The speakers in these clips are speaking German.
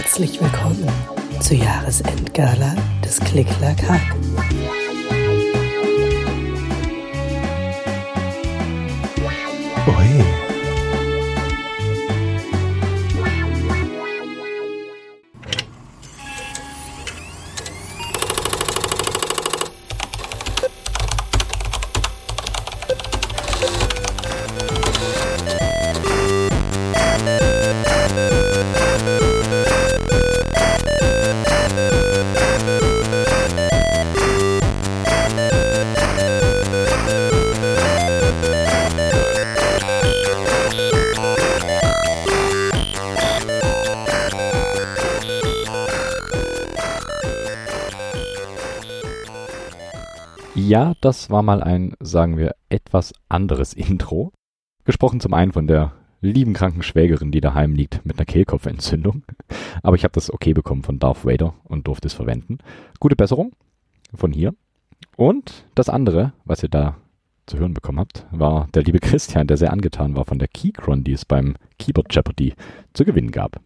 Herzlich willkommen zur Jahresendgala des Klicklack-Hack. Ui. Das war mal ein, sagen wir, etwas anderes Intro. Gesprochen zum einen von der lieben kranken Schwägerin, die daheim liegt mit einer Kehlkopfentzündung. Aber ich habe das okay bekommen von Darth Vader und durfte es verwenden. Gute Besserung von hier. Und das andere, was ihr da zu hören bekommen habt, war der liebe Christian, der sehr angetan war von der Keychron, die es beim Keyboard Jeopardy zu gewinnen gab.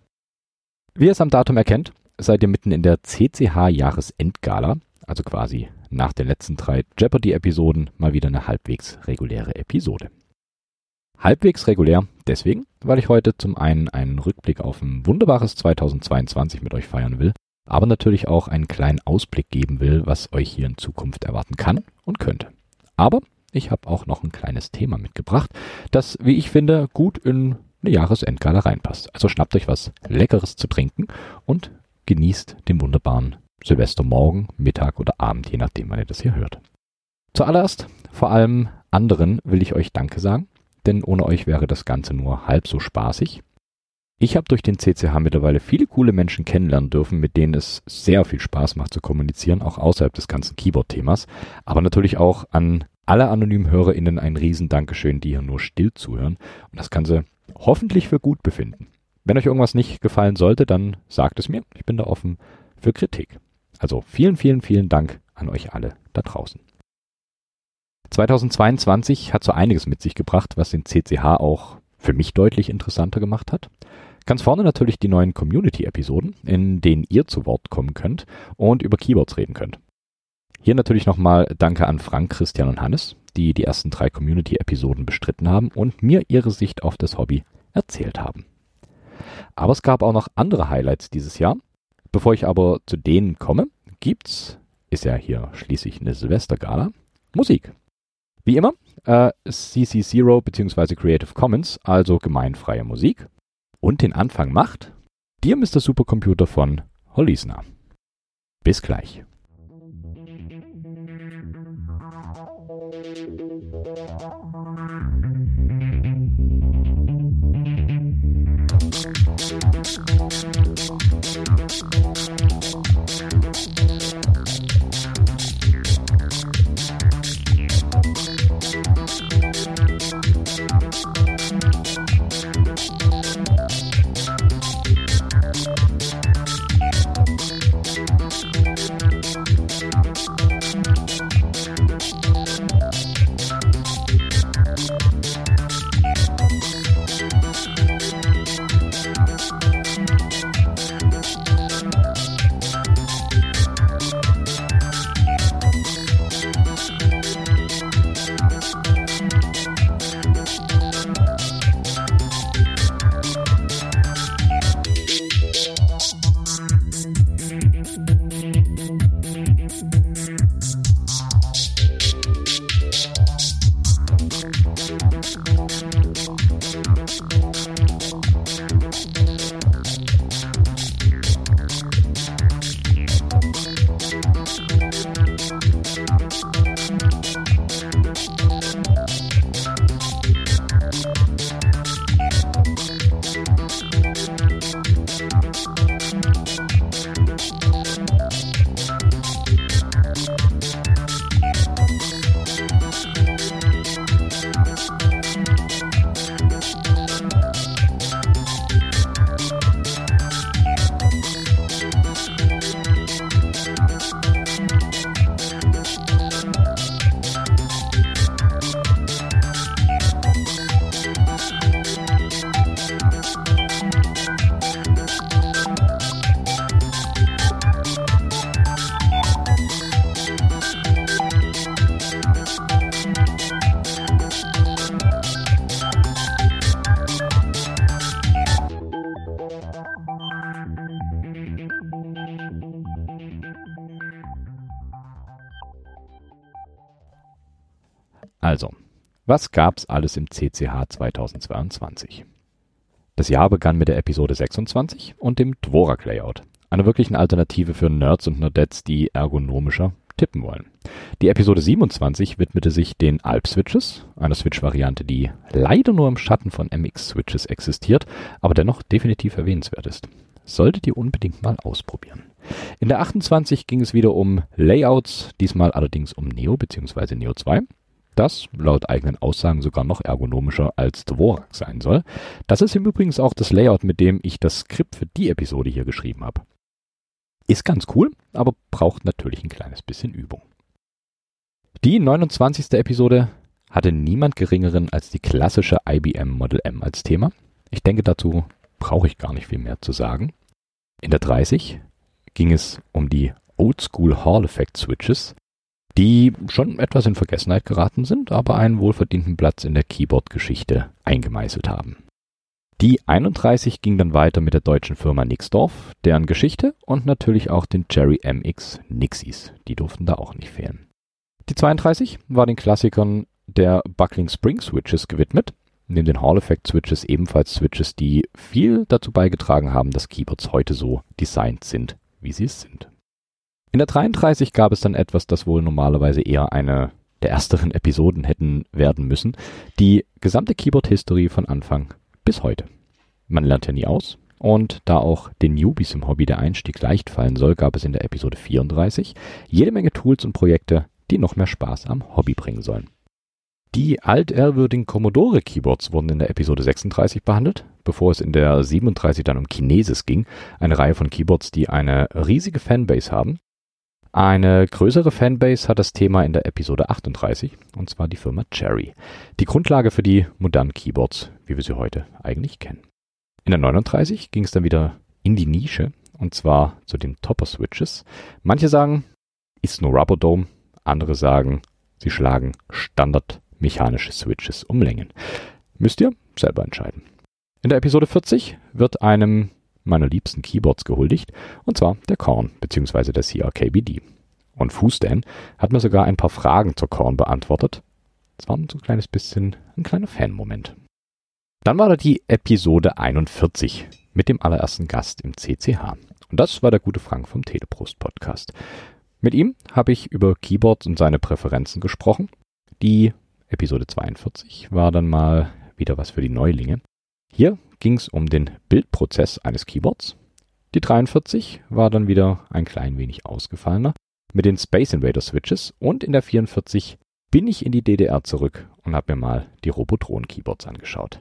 Wie ihr es am Datum erkennt, seid ihr mitten in der CCH Jahresendgala, also quasi nach den letzten drei Jeopardy-Episoden mal wieder eine halbwegs reguläre Episode. Halbwegs regulär deswegen, weil ich heute zum einen einen Rückblick auf ein wunderbares 2022 mit euch feiern will, aber natürlich auch einen kleinen Ausblick geben will, was euch hier in Zukunft erwarten kann und könnte. Aber ich habe auch noch ein kleines Thema mitgebracht, das, wie ich finde, gut in eine Jahresendgala reinpasst. Also schnappt euch was Leckeres zu trinken und genießt den wunderbaren Silvestermorgen, Mittag oder Abend, je nachdem, wann ihr das hier hört. Zuallererst, vor allem anderen, will ich euch Danke sagen, denn ohne euch wäre das Ganze nur halb so spaßig. Ich habe durch den CCH mittlerweile viele coole Menschen kennenlernen dürfen, mit denen es sehr viel Spaß macht zu kommunizieren, auch außerhalb des ganzen Keyboard-Themas. Aber natürlich auch an alle anonymen HörerInnen ein riesen Dankeschön, die hier nur still zuhören und das Ganze hoffentlich für gut befinden. Wenn euch irgendwas nicht gefallen sollte, dann sagt es mir. Ich bin da offen für Kritik. Also vielen, vielen, vielen Dank an euch alle da draußen. 2022 hat so einiges mit sich gebracht, was den CCH auch für mich deutlich interessanter gemacht hat. Ganz vorne natürlich die neuen Community-Episoden, in denen ihr zu Wort kommen könnt und über Keyboards reden könnt. Hier natürlich nochmal Danke an Frank, Christian und Hannes, die die ersten drei Community-Episoden bestritten haben und mir ihre Sicht auf das Hobby erzählt haben. Aber es gab auch noch andere Highlights dieses Jahr. Bevor ich aber zu denen komme, gibt's, ist ja hier schließlich eine Silvestergala, Musik. Wie immer, äh, CC0 bzw. Creative Commons, also gemeinfreie Musik. Und den Anfang macht dir Mr. Supercomputer von Holisner. Bis gleich. Thank you. Was gab's alles im CCH 2022? Das Jahr begann mit der Episode 26 und dem Dvorak Layout, einer wirklichen Alternative für Nerds und Nerdettes, die ergonomischer tippen wollen. Die Episode 27 widmete sich den Alp-Switches, einer Switch-Variante, die leider nur im Schatten von MX-Switches existiert, aber dennoch definitiv erwähnenswert ist. Solltet ihr unbedingt mal ausprobieren. In der 28 ging es wieder um Layouts, diesmal allerdings um Neo bzw. Neo 2 das laut eigenen Aussagen sogar noch ergonomischer als Dvorak sein soll. Das ist im Übrigen auch das Layout, mit dem ich das Skript für die Episode hier geschrieben habe. Ist ganz cool, aber braucht natürlich ein kleines bisschen Übung. Die 29. Episode hatte niemand geringeren als die klassische IBM Model M als Thema. Ich denke, dazu brauche ich gar nicht viel mehr zu sagen. In der 30 ging es um die Oldschool Hall Effect Switches, die schon etwas in Vergessenheit geraten sind, aber einen wohlverdienten Platz in der Keyboard-Geschichte eingemeißelt haben. Die 31 ging dann weiter mit der deutschen Firma Nixdorf, deren Geschichte und natürlich auch den Jerry MX Nixies. Die durften da auch nicht fehlen. Die 32 war den Klassikern der Buckling Spring Switches gewidmet, neben den Hall Effect Switches ebenfalls Switches, die viel dazu beigetragen haben, dass Keyboards heute so designt sind, wie sie es sind. In der 33 gab es dann etwas, das wohl normalerweise eher eine der ersteren Episoden hätten werden müssen. Die gesamte Keyboard-History von Anfang bis heute. Man lernt ja nie aus. Und da auch den Newbies im Hobby der Einstieg leicht fallen soll, gab es in der Episode 34 jede Menge Tools und Projekte, die noch mehr Spaß am Hobby bringen sollen. Die altehrwürdigen Commodore Keyboards wurden in der Episode 36 behandelt, bevor es in der 37 dann um Kinesis ging, eine Reihe von Keyboards, die eine riesige Fanbase haben eine größere Fanbase hat das Thema in der Episode 38, und zwar die Firma Cherry. Die Grundlage für die modernen Keyboards, wie wir sie heute eigentlich kennen. In der 39 ging es dann wieder in die Nische, und zwar zu den Topper-Switches. Manche sagen, ist nur Rubber Dome, andere sagen, sie schlagen standardmechanische Switches um Längen. Müsst ihr selber entscheiden. In der Episode 40 wird einem meiner liebsten Keyboards gehuldigt, und zwar der Korn bzw. der CRKBD. Und Fußdan hat mir sogar ein paar Fragen zur Korn beantwortet. Das war so ein kleines bisschen ein kleiner Fan-Moment. Dann war da die Episode 41 mit dem allerersten Gast im CCH. Und das war der gute Frank vom Teleprost Podcast. Mit ihm habe ich über Keyboards und seine Präferenzen gesprochen. Die Episode 42 war dann mal wieder was für die Neulinge. Hier ging es um den Bildprozess eines Keyboards. Die 43 war dann wieder ein klein wenig ausgefallener mit den Space Invader Switches und in der 44 bin ich in die DDR zurück und habe mir mal die Robotron Keyboards angeschaut.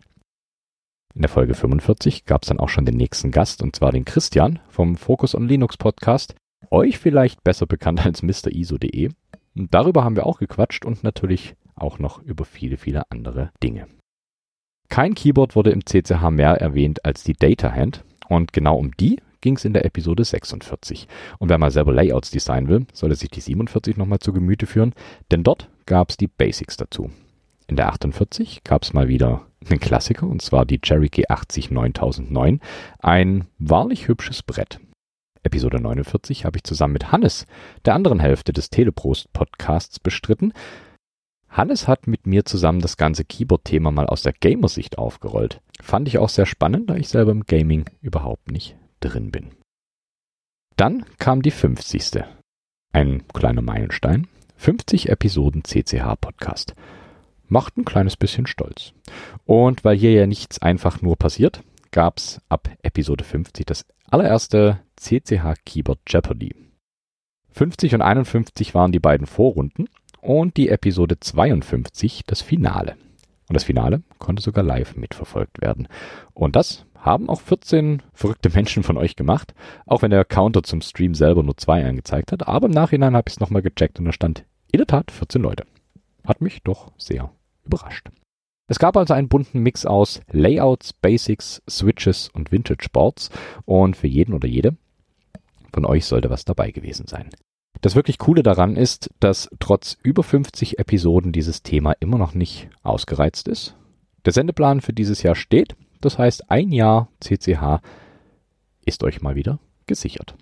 In der Folge 45 gab es dann auch schon den nächsten Gast und zwar den Christian vom Focus on Linux Podcast, euch vielleicht besser bekannt als MrISO.de. Darüber haben wir auch gequatscht und natürlich auch noch über viele, viele andere Dinge. Kein Keyboard wurde im CCH mehr erwähnt als die Data Hand und genau um die ging es in der Episode 46. Und wer mal selber Layouts designen will, sollte sich die 47 nochmal zu Gemüte führen, denn dort gab es die Basics dazu. In der 48 gab es mal wieder einen Klassiker, und zwar die Cherokee 80 9009, ein wahrlich hübsches Brett. Episode 49 habe ich zusammen mit Hannes, der anderen Hälfte des Teleprost-Podcasts, bestritten. Hannes hat mit mir zusammen das ganze Keyboard-Thema mal aus der Gamersicht aufgerollt. Fand ich auch sehr spannend, da ich selber im Gaming überhaupt nicht drin bin. Dann kam die 50. Ein kleiner Meilenstein. 50 Episoden CCH Podcast. Macht ein kleines bisschen stolz. Und weil hier ja nichts einfach nur passiert, gab's ab Episode 50 das allererste CCH Keyboard Jeopardy. 50 und 51 waren die beiden Vorrunden und die Episode 52 das Finale. Und das Finale konnte sogar live mitverfolgt werden. Und das haben auch 14 verrückte Menschen von euch gemacht, auch wenn der Counter zum Stream selber nur zwei angezeigt hat. Aber im Nachhinein habe ich es nochmal gecheckt und da stand in der Tat 14 Leute. Hat mich doch sehr überrascht. Es gab also einen bunten Mix aus Layouts, Basics, Switches und Vintage Boards und für jeden oder jede von euch sollte was dabei gewesen sein. Das wirklich Coole daran ist, dass trotz über 50 Episoden dieses Thema immer noch nicht ausgereizt ist. Der Sendeplan für dieses Jahr steht, das heißt ein Jahr CCH ist euch mal wieder gesichert.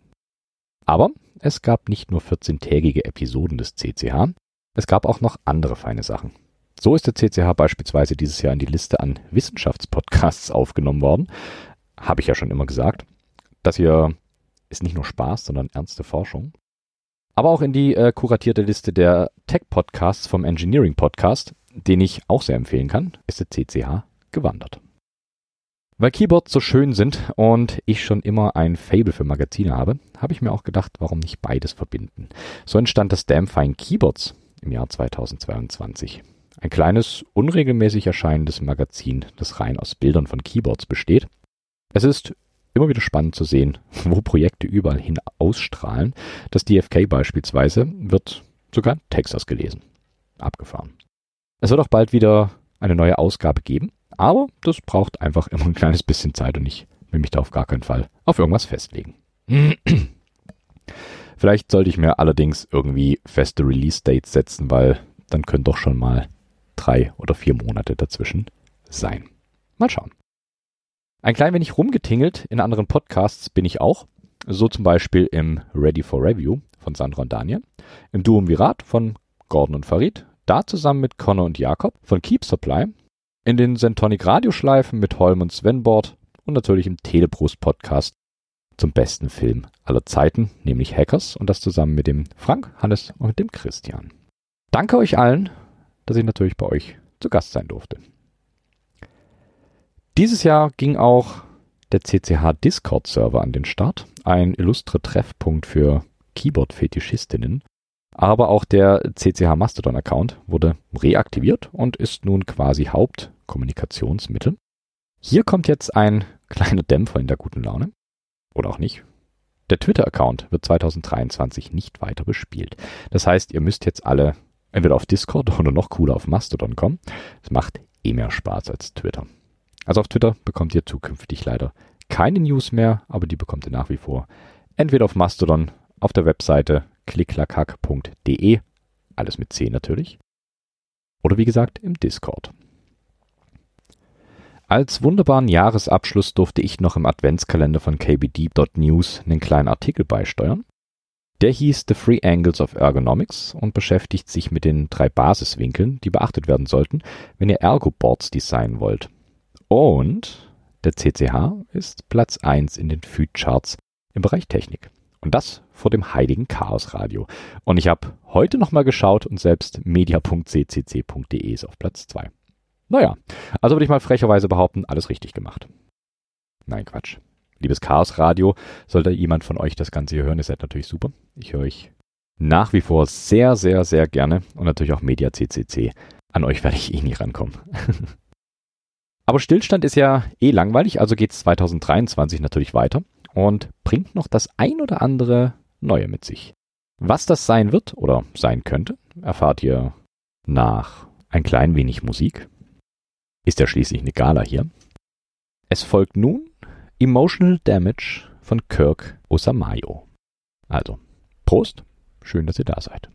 Aber es gab nicht nur 14-tägige Episoden des CCH, es gab auch noch andere feine Sachen. So ist der CCH beispielsweise dieses Jahr in die Liste an Wissenschaftspodcasts aufgenommen worden. Habe ich ja schon immer gesagt. Das hier ist nicht nur Spaß, sondern ernste Forschung. Aber auch in die äh, kuratierte Liste der Tech-Podcasts vom Engineering Podcast, den ich auch sehr empfehlen kann, ist der CCH gewandert. Weil Keyboards so schön sind und ich schon immer ein Fable für Magazine habe, habe ich mir auch gedacht, warum nicht beides verbinden. So entstand das Damn Fine Keyboards im Jahr 2022. Ein kleines, unregelmäßig erscheinendes Magazin, das rein aus Bildern von Keyboards besteht. Es ist immer wieder spannend zu sehen, wo Projekte überall hin ausstrahlen. Das DFK beispielsweise wird sogar in Texas gelesen. Abgefahren. Es wird auch bald wieder eine neue Ausgabe geben, aber das braucht einfach immer ein kleines bisschen Zeit und ich will mich da auf gar keinen Fall auf irgendwas festlegen. Vielleicht sollte ich mir allerdings irgendwie feste Release-Dates setzen, weil dann können doch schon mal drei oder vier Monate dazwischen sein. Mal schauen. Ein klein wenig rumgetingelt in anderen Podcasts bin ich auch. So zum Beispiel im Ready for Review von Sandra und Daniel, im Duum Virat von Gordon und Farid, da zusammen mit Connor und Jakob von Keep Supply, in den Sentonic Radioschleifen mit Holm und Svenbord und natürlich im Telebrust Podcast zum besten Film aller Zeiten, nämlich Hackers und das zusammen mit dem Frank, Hannes und dem Christian. Danke euch allen, dass ich natürlich bei euch zu Gast sein durfte. Dieses Jahr ging auch der CCH Discord Server an den Start, ein illustre Treffpunkt für Keyboard-Fetischistinnen. Aber auch der CCH Mastodon Account wurde reaktiviert und ist nun quasi Hauptkommunikationsmittel. Hier kommt jetzt ein kleiner Dämpfer in der guten Laune. Oder auch nicht. Der Twitter-Account wird 2023 nicht weiter bespielt. Das heißt, ihr müsst jetzt alle entweder auf Discord oder noch cooler auf Mastodon kommen. Es macht eh mehr Spaß als Twitter. Also auf Twitter bekommt ihr zukünftig leider keine News mehr, aber die bekommt ihr nach wie vor entweder auf Mastodon, auf der Webseite klicklackhack.de, alles mit C natürlich, oder wie gesagt im Discord. Als wunderbaren Jahresabschluss durfte ich noch im Adventskalender von kbdeep.news einen kleinen Artikel beisteuern. Der hieß The Three Angles of Ergonomics und beschäftigt sich mit den drei Basiswinkeln, die beachtet werden sollten, wenn ihr Ergo-Boards designen wollt. Und der CCH ist Platz 1 in den Feed-Charts im Bereich Technik. Und das vor dem heiligen Chaos Radio. Und ich habe heute nochmal geschaut und selbst media.ccc.de ist auf Platz 2. Naja, also würde ich mal frecherweise behaupten, alles richtig gemacht. Nein, Quatsch. Liebes Chaos Radio, sollte jemand von euch das Ganze hier hören, ihr seid natürlich super. Ich höre euch nach wie vor sehr, sehr, sehr gerne und natürlich auch Media CCC. An euch werde ich eh nie rankommen. Aber Stillstand ist ja eh langweilig, also geht es 2023 natürlich weiter und bringt noch das ein oder andere Neue mit sich. Was das sein wird oder sein könnte, erfahrt ihr nach ein klein wenig Musik. Ist ja schließlich eine Gala hier. Es folgt nun Emotional Damage von Kirk Osamayo. Also, Prost, schön, dass ihr da seid.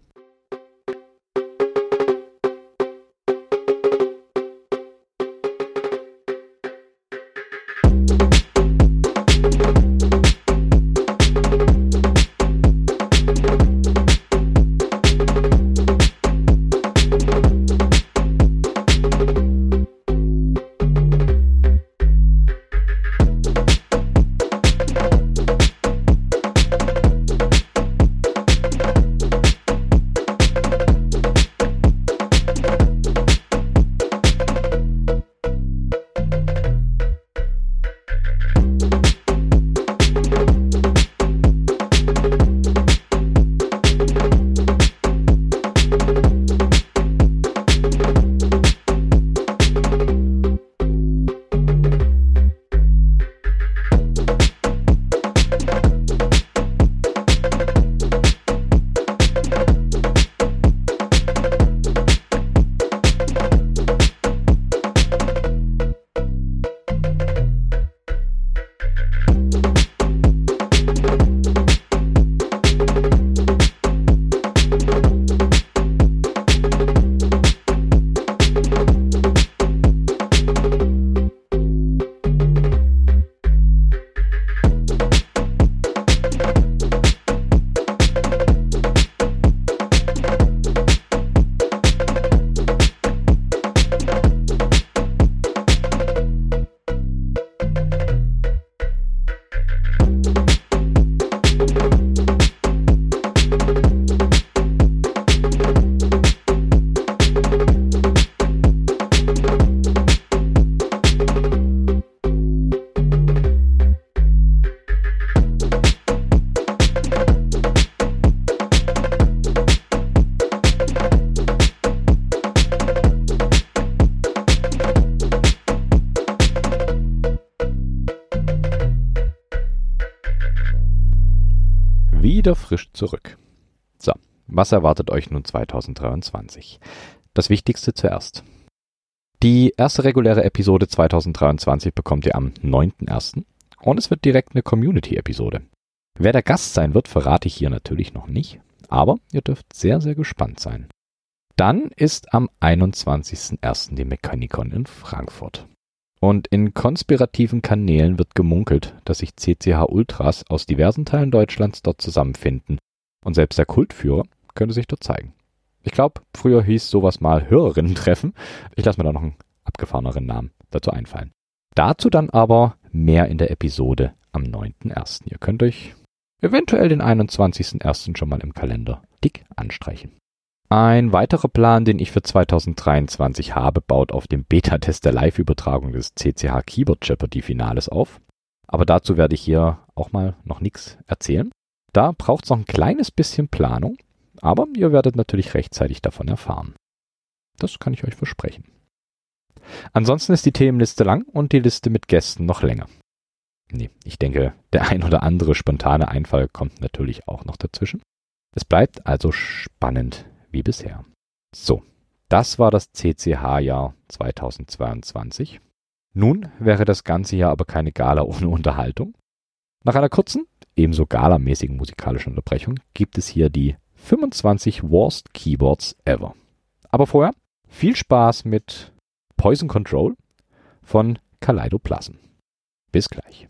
Was erwartet euch nun 2023? Das Wichtigste zuerst. Die erste reguläre Episode 2023 bekommt ihr am 9.1. und es wird direkt eine Community-Episode. Wer der Gast sein wird, verrate ich hier natürlich noch nicht, aber ihr dürft sehr, sehr gespannt sein. Dann ist am 21.01. die Mechanicon in Frankfurt. Und in konspirativen Kanälen wird gemunkelt, dass sich CCH Ultras aus diversen Teilen Deutschlands dort zusammenfinden. Und selbst der Kultführer könnte sich dort zeigen. Ich glaube, früher hieß sowas mal Hörerinnen-Treffen. Ich lasse mir da noch einen abgefahreneren Namen dazu einfallen. Dazu dann aber mehr in der Episode am 9.1. Ihr könnt euch eventuell den 21.1. schon mal im Kalender dick anstreichen. Ein weiterer Plan, den ich für 2023 habe, baut auf dem Beta-Test der Live-Übertragung des CCH Keyboard Jeopardy Finales auf. Aber dazu werde ich hier auch mal noch nichts erzählen. Da braucht es noch ein kleines bisschen Planung, aber ihr werdet natürlich rechtzeitig davon erfahren. Das kann ich euch versprechen. Ansonsten ist die Themenliste lang und die Liste mit Gästen noch länger. Nee, ich denke, der ein oder andere spontane Einfall kommt natürlich auch noch dazwischen. Es bleibt also spannend wie bisher. So, das war das CCH-Jahr 2022. Nun wäre das ganze Jahr aber keine Gala ohne Unterhaltung. Nach einer kurzen, ebenso galamäßigen musikalischen Unterbrechung gibt es hier die 25 Worst Keyboards Ever. Aber vorher viel Spaß mit Poison Control von Kaleidoplasm. Bis gleich.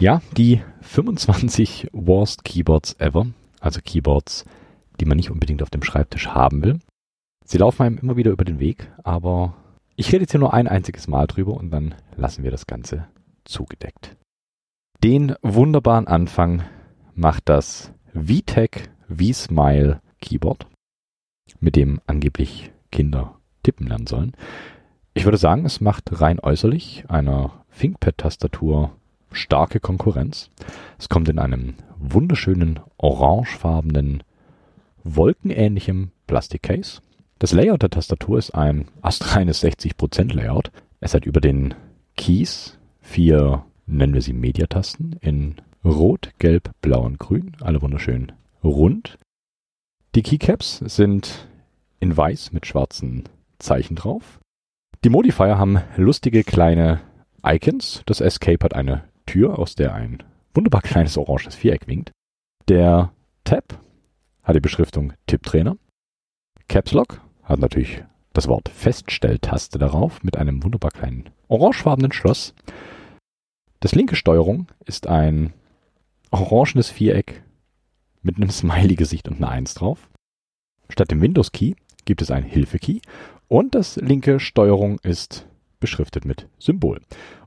Ja, die 25 Worst Keyboards ever, also Keyboards, die man nicht unbedingt auf dem Schreibtisch haben will. Sie laufen einem immer wieder über den Weg, aber ich rede jetzt hier nur ein einziges Mal drüber und dann lassen wir das Ganze zugedeckt. Den wunderbaren Anfang macht das VTech V-Smile Keyboard, mit dem angeblich Kinder tippen lernen sollen. Ich würde sagen, es macht rein äußerlich einer ThinkPad-Tastatur starke Konkurrenz. Es kommt in einem wunderschönen orangefarbenen, wolkenähnlichem Plastikcase. Das Layout der Tastatur ist ein astreines 60% Layout. Es hat über den Keys vier, nennen wir sie Mediatasten, in Rot, Gelb, Blau und Grün. Alle wunderschön rund. Die Keycaps sind in weiß mit schwarzen Zeichen drauf. Die Modifier haben lustige kleine Icons. Das Escape hat eine Tür, aus der ein wunderbar kleines oranges Viereck winkt. Der Tab hat die Beschriftung Tipptrainer. Caps Lock hat natürlich das Wort Feststelltaste darauf mit einem wunderbar kleinen orangefarbenen Schloss. Das linke Steuerung ist ein orangenes Viereck mit einem Smiley-Gesicht und einer 1 drauf. Statt dem Windows-Key gibt es ein Hilfe-Key und das linke Steuerung ist beschriftet mit Symbol.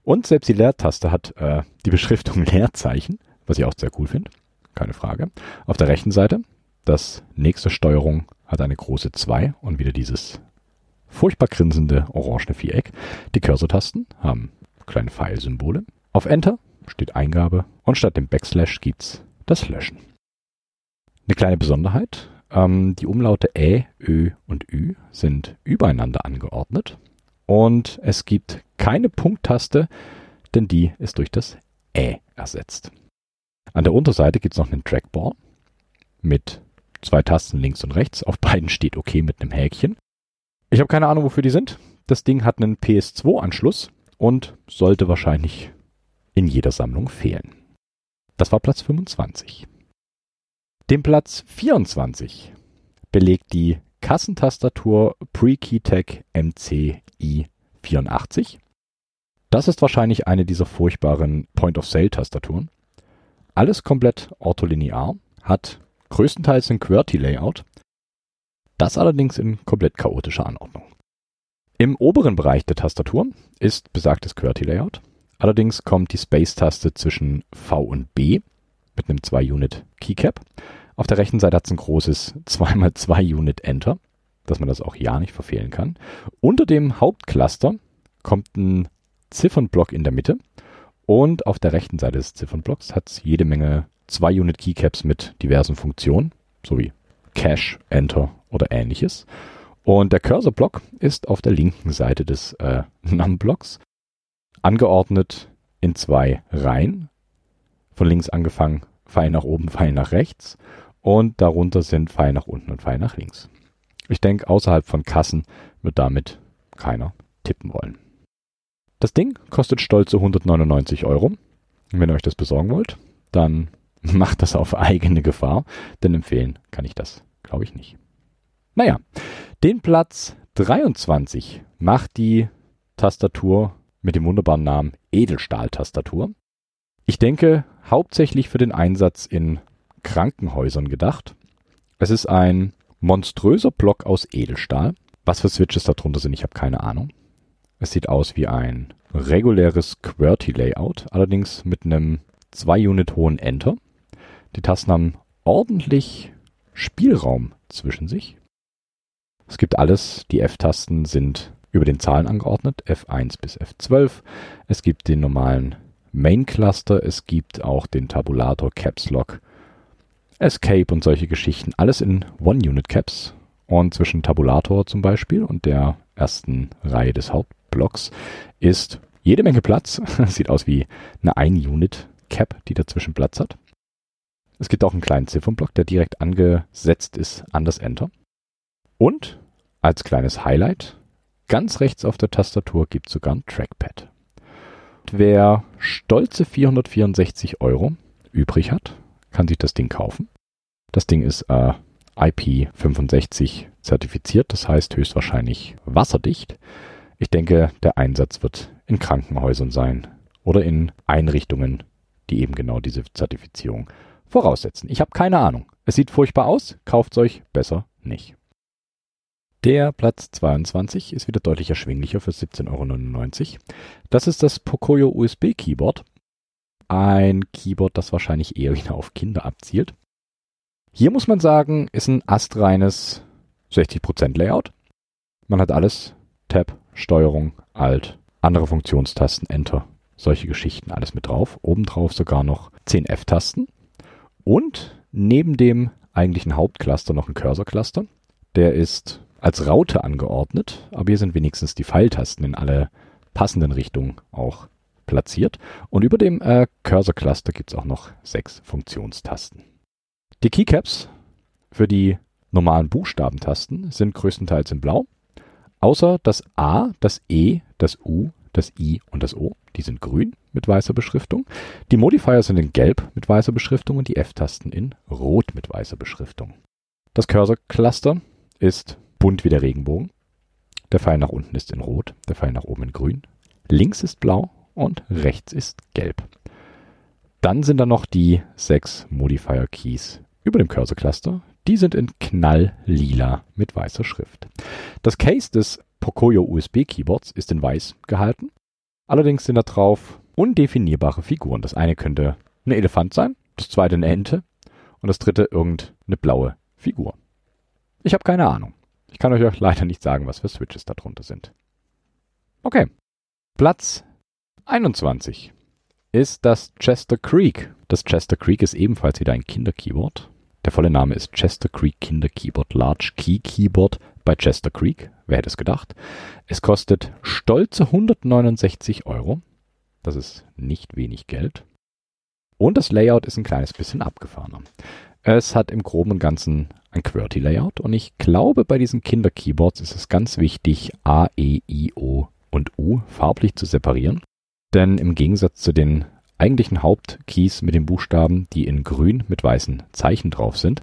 Und selbst die Leertaste hat äh, die Beschriftung Leerzeichen, was ich auch sehr cool finde. Keine Frage. Auf der rechten Seite, das nächste Steuerung hat eine große 2 und wieder dieses furchtbar grinsende orangene Viereck. Die Cursor-Tasten haben kleine Pfeilsymbole. Auf Enter steht Eingabe und statt dem Backslash gibt's das Löschen. Eine kleine Besonderheit, ähm, die Umlaute Ä, Ö und Ü sind übereinander angeordnet und es gibt keine Punkttaste, denn die ist durch das Ä ersetzt. An der Unterseite gibt es noch einen Trackball mit zwei Tasten links und rechts. Auf beiden steht OK mit einem Häkchen. Ich habe keine Ahnung, wofür die sind. Das Ding hat einen PS2-Anschluss und sollte wahrscheinlich in jeder Sammlung fehlen. Das war Platz 25. Den Platz 24 belegt die Kassentastatur PreKeyTech MCI84. Das ist wahrscheinlich eine dieser furchtbaren Point-of-Sale-Tastaturen. Alles komplett ortholinear, hat größtenteils ein QWERTY-Layout, das allerdings in komplett chaotischer Anordnung. Im oberen Bereich der Tastatur ist besagtes QWERTY-Layout, allerdings kommt die Space-Taste zwischen V und B mit einem 2-Unit Keycap. Auf der rechten Seite hat es ein großes 2x2 Unit Enter, dass man das auch ja nicht verfehlen kann. Unter dem Hauptcluster kommt ein Ziffernblock in der Mitte und auf der rechten Seite des Ziffernblocks hat es jede Menge 2 Unit Keycaps mit diversen Funktionen, sowie Cache, Enter oder ähnliches. Und der Cursor-Block ist auf der linken Seite des äh, Num-Blocks angeordnet in zwei Reihen von links angefangen, Pfeil nach oben, Pfeil nach rechts und darunter sind Pfeil nach unten und Pfeil nach links. Ich denke, außerhalb von Kassen wird damit keiner tippen wollen. Das Ding kostet stolze 199 Euro. Wenn ihr euch das besorgen wollt, dann macht das auf eigene Gefahr, denn empfehlen kann ich das, glaube ich, nicht. Naja, den Platz 23 macht die Tastatur mit dem wunderbaren Namen Edelstahl-Tastatur. Ich denke, hauptsächlich für den Einsatz in Krankenhäusern gedacht. Es ist ein monströser Block aus Edelstahl. Was für Switches darunter sind, ich habe keine Ahnung. Es sieht aus wie ein reguläres QWERTY-Layout, allerdings mit einem 2-Unit hohen Enter. Die Tasten haben ordentlich Spielraum zwischen sich. Es gibt alles. Die F-Tasten sind über den Zahlen angeordnet, F1 bis F12. Es gibt den normalen Main Cluster, es gibt auch den Tabulator, Caps Lock, Escape und solche Geschichten. Alles in One-Unit-Caps. Und zwischen Tabulator zum Beispiel und der ersten Reihe des Hauptblocks ist jede Menge Platz. Sieht aus wie eine Ein-Unit-Cap, die dazwischen Platz hat. Es gibt auch einen kleinen Ziffernblock, der direkt angesetzt ist an das Enter. Und als kleines Highlight, ganz rechts auf der Tastatur gibt es sogar ein Trackpad. Wer stolze 464 Euro übrig hat, kann sich das Ding kaufen. Das Ding ist äh, IP65 zertifiziert, das heißt höchstwahrscheinlich wasserdicht. Ich denke, der Einsatz wird in Krankenhäusern sein oder in Einrichtungen, die eben genau diese Zertifizierung voraussetzen. Ich habe keine Ahnung. Es sieht furchtbar aus, kauft euch besser nicht. Der Platz 22 ist wieder deutlich erschwinglicher für 17,99 Euro. Das ist das Pocoyo USB Keyboard. Ein Keyboard, das wahrscheinlich eher wieder auf Kinder abzielt. Hier muss man sagen, ist ein astreines 60% Layout. Man hat alles. Tab, Steuerung, Alt, andere Funktionstasten, Enter, solche Geschichten, alles mit drauf. Obendrauf sogar noch 10 F-Tasten. Und neben dem eigentlichen Hauptcluster noch ein Cursor-Cluster. Der ist als Raute angeordnet, aber hier sind wenigstens die Pfeiltasten in alle passenden Richtungen auch platziert. Und über dem äh, Cursor-Cluster gibt es auch noch sechs Funktionstasten. Die Keycaps für die normalen Buchstabentasten sind größtenteils in Blau, außer das A, das E, das U, das I und das O. Die sind grün mit weißer Beschriftung. Die Modifier sind in Gelb mit weißer Beschriftung und die F-Tasten in Rot mit weißer Beschriftung. Das Cursor-Cluster ist bunt wie der Regenbogen. Der Pfeil nach unten ist in Rot, der Pfeil nach oben in Grün. Links ist Blau und rechts ist Gelb. Dann sind da noch die sechs Modifier Keys über dem Cursor Cluster. Die sind in knalllila mit weißer Schrift. Das Case des Pocoyo USB Keyboards ist in weiß gehalten. Allerdings sind da drauf undefinierbare Figuren. Das eine könnte ein Elefant sein, das zweite eine Ente und das dritte irgendeine blaue Figur. Ich habe keine Ahnung. Ich kann euch auch leider nicht sagen, was für Switches da drunter sind. Okay. Platz 21 ist das Chester Creek. Das Chester Creek ist ebenfalls wieder ein Kinderkeyboard. Der volle Name ist Chester Creek Kinder Keyboard Large Key Keyboard bei Chester Creek. Wer hätte es gedacht? Es kostet stolze 169 Euro. Das ist nicht wenig Geld. Und das Layout ist ein kleines bisschen abgefahrener. Es hat im Groben und Ganzen ein QWERTY-Layout und ich glaube, bei diesen Kinder-Keyboards ist es ganz wichtig, A, E, I, O und U farblich zu separieren. Denn im Gegensatz zu den eigentlichen Hauptkeys mit den Buchstaben, die in grün mit weißen Zeichen drauf sind,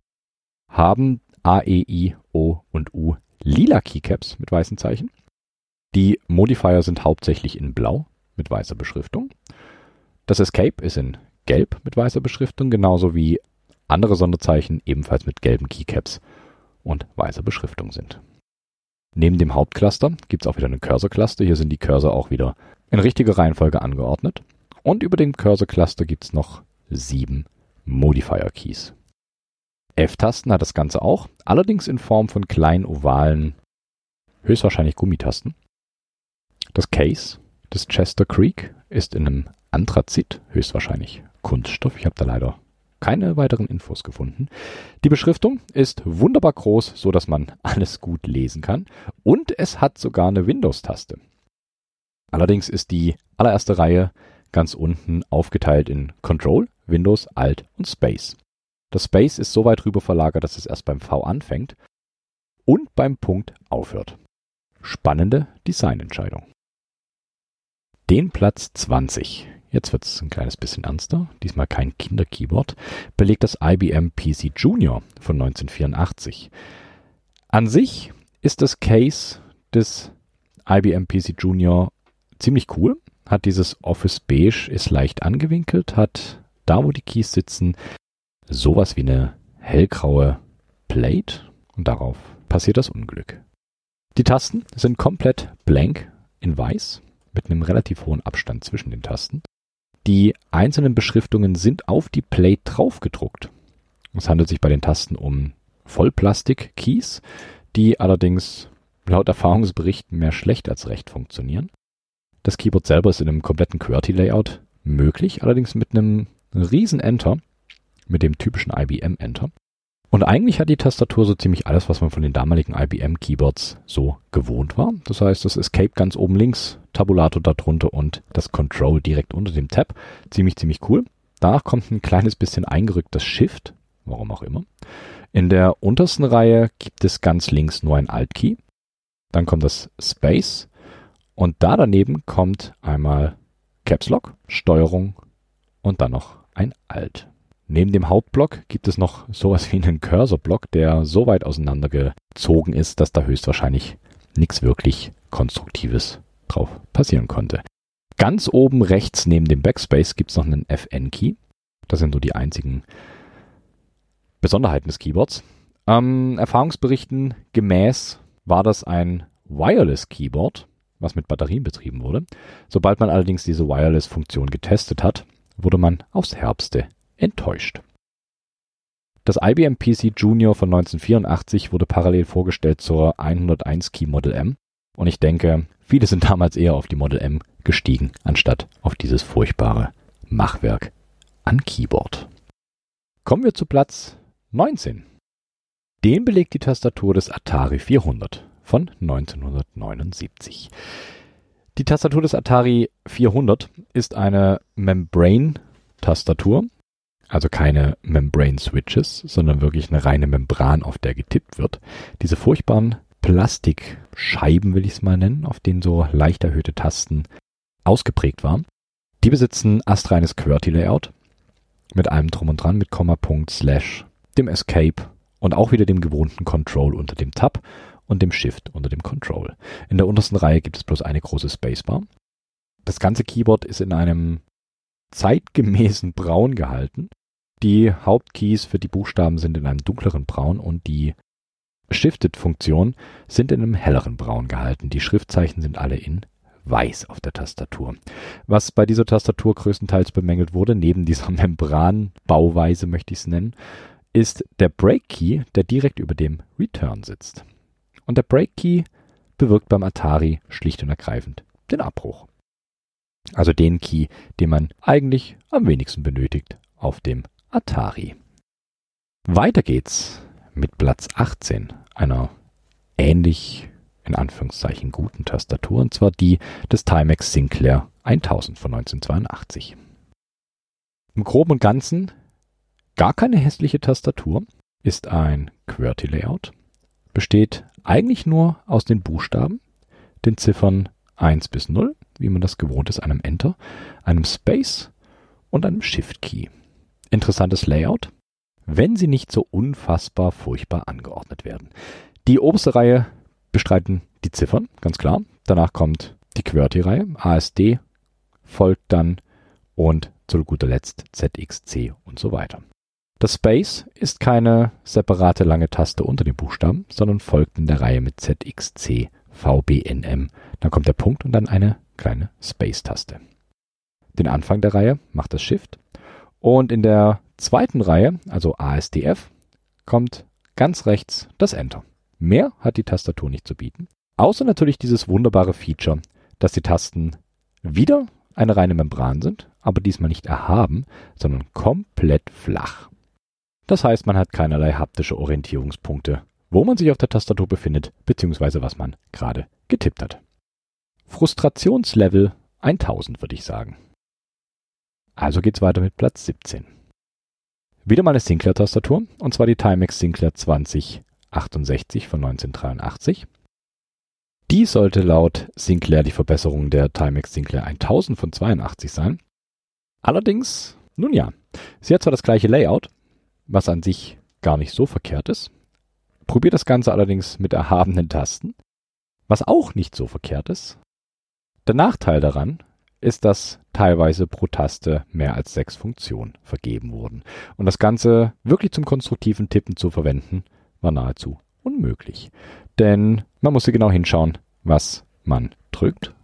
haben A, E, I, O und U lila Keycaps mit weißen Zeichen. Die Modifier sind hauptsächlich in blau mit weißer Beschriftung. Das Escape ist in gelb mit weißer Beschriftung, genauso wie andere Sonderzeichen ebenfalls mit gelben Keycaps und weißer Beschriftung sind. Neben dem Hauptcluster gibt es auch wieder eine Cursor-Cluster. Hier sind die Cursor auch wieder in richtiger Reihenfolge angeordnet. Und über dem Cursor-Cluster gibt es noch sieben Modifier-Keys. F-Tasten hat das Ganze auch, allerdings in Form von kleinen ovalen, höchstwahrscheinlich Gummitasten. Das Case des Chester Creek ist in einem Anthrazit, höchstwahrscheinlich Kunststoff. Ich habe da leider keine weiteren Infos gefunden. Die Beschriftung ist wunderbar groß, so dass man alles gut lesen kann. Und es hat sogar eine Windows-Taste. Allerdings ist die allererste Reihe ganz unten aufgeteilt in Control, Windows, Alt und Space. Das Space ist so weit rüber verlagert, dass es erst beim V anfängt und beim Punkt aufhört. Spannende Designentscheidung. Den Platz 20, jetzt wird es ein kleines bisschen ernster, diesmal kein Kinderkeyboard, belegt das IBM PC Junior von 1984. An sich ist das Case des IBM PC Junior ziemlich cool, hat dieses Office Beige, ist leicht angewinkelt, hat da, wo die Keys sitzen, sowas wie eine hellgraue Plate und darauf passiert das Unglück. Die Tasten sind komplett blank in weiß mit einem relativ hohen Abstand zwischen den Tasten. Die einzelnen Beschriftungen sind auf die Plate draufgedruckt. Es handelt sich bei den Tasten um Vollplastik-Keys, die allerdings laut Erfahrungsberichten mehr schlecht als recht funktionieren. Das Keyboard selber ist in einem kompletten QWERTY-Layout möglich, allerdings mit einem riesen Enter, mit dem typischen IBM-Enter. Und eigentlich hat die Tastatur so ziemlich alles, was man von den damaligen IBM-Keyboards so gewohnt war. Das heißt, das Escape ganz oben links, Tabulator darunter und das Control direkt unter dem Tab. Ziemlich, ziemlich cool. Danach kommt ein kleines bisschen eingerückt das Shift, warum auch immer. In der untersten Reihe gibt es ganz links nur ein Alt-Key. Dann kommt das Space und da daneben kommt einmal Caps Lock, Steuerung und dann noch ein Alt. Neben dem Hauptblock gibt es noch sowas wie einen Cursor-Block, der so weit auseinandergezogen ist, dass da höchstwahrscheinlich nichts wirklich Konstruktives drauf passieren konnte. Ganz oben rechts neben dem Backspace gibt es noch einen FN-Key. Das sind so die einzigen Besonderheiten des Keyboards. Ähm, Erfahrungsberichten gemäß war das ein Wireless Keyboard, was mit Batterien betrieben wurde. Sobald man allerdings diese Wireless-Funktion getestet hat, wurde man aufs Herbste enttäuscht. Das IBM PC Junior von 1984 wurde parallel vorgestellt zur 101 Key Model M und ich denke, viele sind damals eher auf die Model M gestiegen, anstatt auf dieses furchtbare Machwerk an Keyboard. Kommen wir zu Platz 19. Den belegt die Tastatur des Atari 400 von 1979. Die Tastatur des Atari 400 ist eine Membrane-Tastatur, also keine Membrane-Switches, sondern wirklich eine reine Membran, auf der getippt wird. Diese furchtbaren Plastikscheiben, will ich es mal nennen, auf denen so leicht erhöhte Tasten ausgeprägt waren. Die besitzen astreines QWERTY-Layout mit allem drum und dran, mit Komma, Punkt, Slash, dem Escape und auch wieder dem gewohnten Control unter dem Tab und dem Shift unter dem Control. In der untersten Reihe gibt es bloß eine große Spacebar. Das ganze Keyboard ist in einem zeitgemäßen Braun gehalten. Die Hauptkeys für die Buchstaben sind in einem dunkleren Braun und die Shifted-Funktionen sind in einem helleren Braun gehalten. Die Schriftzeichen sind alle in weiß auf der Tastatur. Was bei dieser Tastatur größtenteils bemängelt wurde, neben dieser Membranbauweise möchte ich es nennen, ist der Break Key, der direkt über dem Return sitzt. Und der Break Key bewirkt beim Atari schlicht und ergreifend den Abbruch. Also den Key, den man eigentlich am wenigsten benötigt auf dem Atari. Weiter geht's mit Platz 18 einer ähnlich in Anführungszeichen guten Tastatur, und zwar die des Timex Sinclair 1000 von 1982. Im Groben und Ganzen gar keine hässliche Tastatur, ist ein QWERTY-Layout, besteht eigentlich nur aus den Buchstaben, den Ziffern 1 bis 0, wie man das gewohnt ist, einem Enter, einem Space und einem Shift-Key. Interessantes Layout, wenn sie nicht so unfassbar furchtbar angeordnet werden. Die oberste Reihe bestreiten die Ziffern, ganz klar. Danach kommt die QWERTY-Reihe, ASD folgt dann und zu guter Letzt ZXC und so weiter. Das Space ist keine separate lange Taste unter den Buchstaben, sondern folgt in der Reihe mit ZXC, VBNM. Dann kommt der Punkt und dann eine kleine Space-Taste. Den Anfang der Reihe macht das Shift. Und in der zweiten Reihe, also ASDF, kommt ganz rechts das Enter. Mehr hat die Tastatur nicht zu bieten. Außer natürlich dieses wunderbare Feature, dass die Tasten wieder eine reine Membran sind, aber diesmal nicht erhaben, sondern komplett flach. Das heißt, man hat keinerlei haptische Orientierungspunkte, wo man sich auf der Tastatur befindet, beziehungsweise was man gerade getippt hat. Frustrationslevel 1000 würde ich sagen. Also geht's weiter mit Platz 17. Wieder mal eine Sinclair-Tastatur, und zwar die Timex Sinclair 2068 von 1983. Die sollte laut Sinclair die Verbesserung der Timex Sinclair 1000 von 82 sein. Allerdings, nun ja, sie hat zwar das gleiche Layout, was an sich gar nicht so verkehrt ist. Probiert das Ganze allerdings mit erhabenen Tasten, was auch nicht so verkehrt ist. Der Nachteil daran ist, dass teilweise pro Taste mehr als sechs Funktionen vergeben wurden. Und das Ganze wirklich zum konstruktiven Tippen zu verwenden, war nahezu unmöglich. Denn man musste genau hinschauen, was man drückt,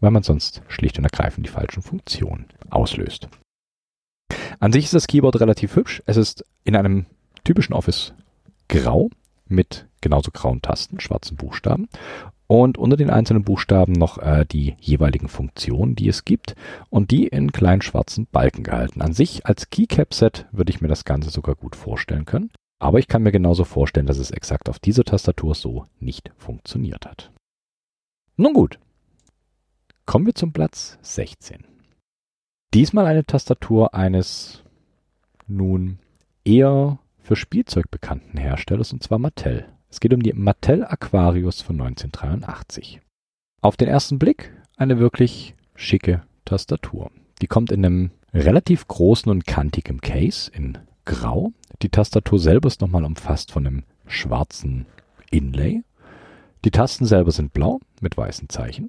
weil man sonst schlicht und ergreifend die falschen Funktionen auslöst. An sich ist das Keyboard relativ hübsch. Es ist in einem typischen Office grau mit genauso grauen Tasten, schwarzen Buchstaben und unter den einzelnen Buchstaben noch äh, die jeweiligen Funktionen, die es gibt und die in kleinen schwarzen Balken gehalten. An sich als Keycap-Set würde ich mir das Ganze sogar gut vorstellen können, aber ich kann mir genauso vorstellen, dass es exakt auf dieser Tastatur so nicht funktioniert hat. Nun gut, kommen wir zum Platz 16. Diesmal eine Tastatur eines nun eher für Spielzeug bekannten Herstellers, und zwar Mattel. Es geht um die Mattel Aquarius von 1983. Auf den ersten Blick eine wirklich schicke Tastatur. Die kommt in einem relativ großen und kantigen Case in Grau. Die Tastatur selber ist nochmal umfasst von einem schwarzen Inlay. Die Tasten selber sind blau mit weißen Zeichen.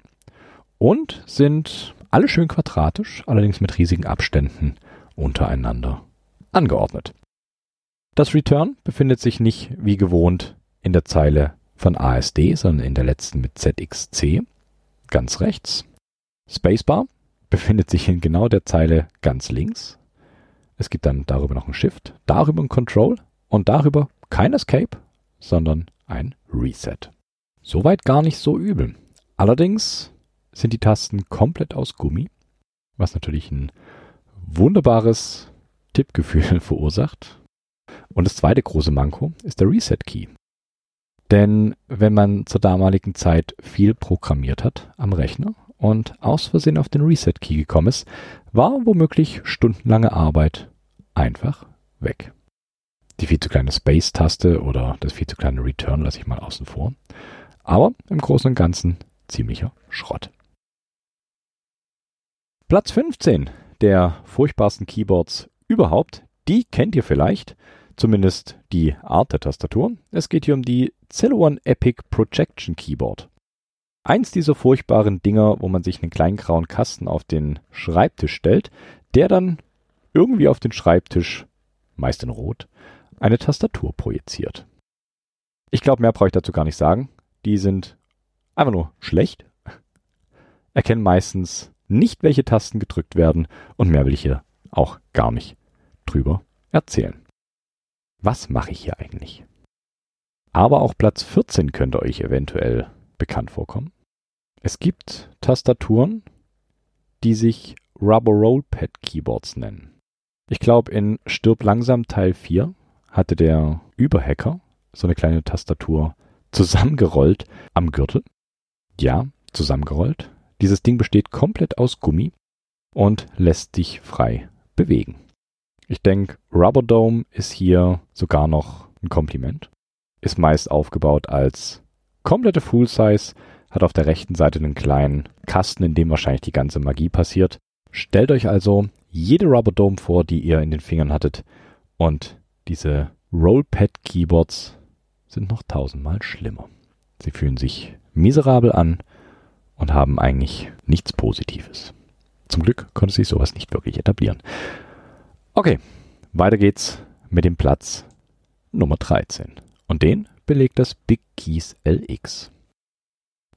und sind alle schön quadratisch, allerdings mit riesigen Abständen untereinander angeordnet. Das Return befindet sich nicht wie gewohnt in der Zeile von ASD, sondern in der letzten mit ZXC ganz rechts. Spacebar befindet sich in genau der Zeile ganz links. Es gibt dann darüber noch ein Shift, darüber ein Control und darüber kein Escape, sondern ein Reset. Soweit gar nicht so übel. Allerdings sind die Tasten komplett aus Gummi, was natürlich ein wunderbares Tippgefühl verursacht. Und das zweite große Manko ist der Reset Key. Denn wenn man zur damaligen Zeit viel programmiert hat am Rechner und aus Versehen auf den Reset Key gekommen ist, war womöglich stundenlange Arbeit einfach weg. Die viel zu kleine Space-Taste oder das viel zu kleine Return lasse ich mal außen vor. Aber im Großen und Ganzen ziemlicher Schrott. Platz 15 der furchtbarsten Keyboards überhaupt, die kennt ihr vielleicht, zumindest die Art der Tastatur. Es geht hier um die Celeron Epic Projection Keyboard. Eins dieser furchtbaren Dinger, wo man sich einen kleinen grauen Kasten auf den Schreibtisch stellt, der dann irgendwie auf den Schreibtisch, meist in Rot, eine Tastatur projiziert. Ich glaube, mehr brauche ich dazu gar nicht sagen. Die sind einfach nur schlecht, erkennen meistens nicht, welche Tasten gedrückt werden und mehr will ich hier auch gar nicht drüber erzählen. Was mache ich hier eigentlich? Aber auch Platz 14 könnte euch eventuell bekannt vorkommen. Es gibt Tastaturen, die sich Rubber Roll Pad Keyboards nennen. Ich glaube, in Stirb langsam Teil 4 hatte der Überhacker so eine kleine Tastatur zusammengerollt am Gürtel. Ja, zusammengerollt. Dieses Ding besteht komplett aus Gummi und lässt sich frei bewegen. Ich denke, Rubber Dome ist hier sogar noch ein Kompliment. Ist meist aufgebaut als komplette Full Size, hat auf der rechten Seite einen kleinen Kasten, in dem wahrscheinlich die ganze Magie passiert. Stellt euch also jede Rubber Dome vor, die ihr in den Fingern hattet und diese Rollpad Keyboards sind noch tausendmal schlimmer. Sie fühlen sich miserabel an und haben eigentlich nichts Positives. Zum Glück konnte sich sowas nicht wirklich etablieren. Okay, weiter geht's mit dem Platz Nummer 13. Und den belegt das Big Keys LX.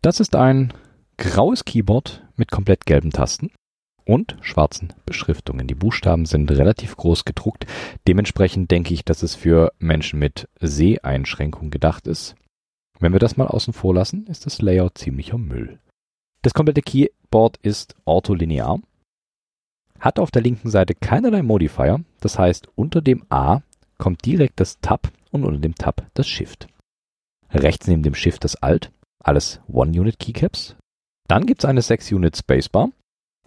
Das ist ein graues Keyboard mit komplett gelben Tasten und schwarzen Beschriftungen. Die Buchstaben sind relativ groß gedruckt. Dementsprechend denke ich, dass es für Menschen mit Seheinschränkung gedacht ist. Wenn wir das mal außen vor lassen, ist das Layout ziemlicher Müll. Das komplette Keyboard ist ortholinear, hat auf der linken Seite keinerlei Modifier, das heißt unter dem A kommt direkt das Tab und unter dem Tab das Shift. Rechts neben dem Shift das Alt, alles One-Unit-Keycaps. Dann gibt es eine 6-Unit Spacebar.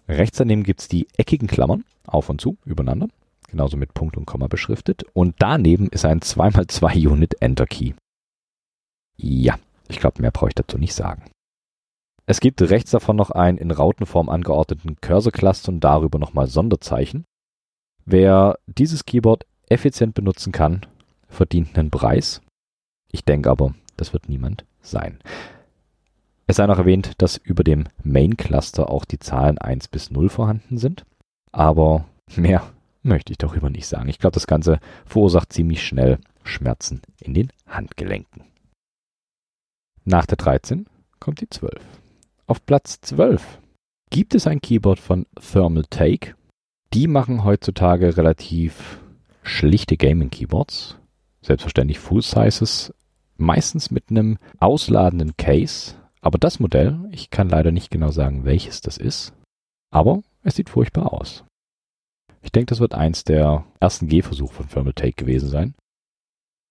Rechts daneben gibt es die eckigen Klammern, auf und zu, übereinander, genauso mit Punkt und Komma beschriftet. Und daneben ist ein 2x2-Unit Enter Key. Ja, ich glaube, mehr brauche ich dazu nicht sagen. Es gibt rechts davon noch einen in Rautenform angeordneten Cursor-Cluster und darüber nochmal Sonderzeichen. Wer dieses Keyboard effizient benutzen kann, verdient einen Preis. Ich denke aber, das wird niemand sein. Es sei noch erwähnt, dass über dem Main-Cluster auch die Zahlen 1 bis 0 vorhanden sind. Aber mehr möchte ich darüber nicht sagen. Ich glaube, das Ganze verursacht ziemlich schnell Schmerzen in den Handgelenken. Nach der 13 kommt die 12. Auf Platz 12 gibt es ein Keyboard von Thermal Take. Die machen heutzutage relativ schlichte Gaming-Keyboards. Selbstverständlich Full Sizes, meistens mit einem ausladenden Case. Aber das Modell, ich kann leider nicht genau sagen, welches das ist, aber es sieht furchtbar aus. Ich denke, das wird eins der ersten Gehversuche von Thermal Take gewesen sein.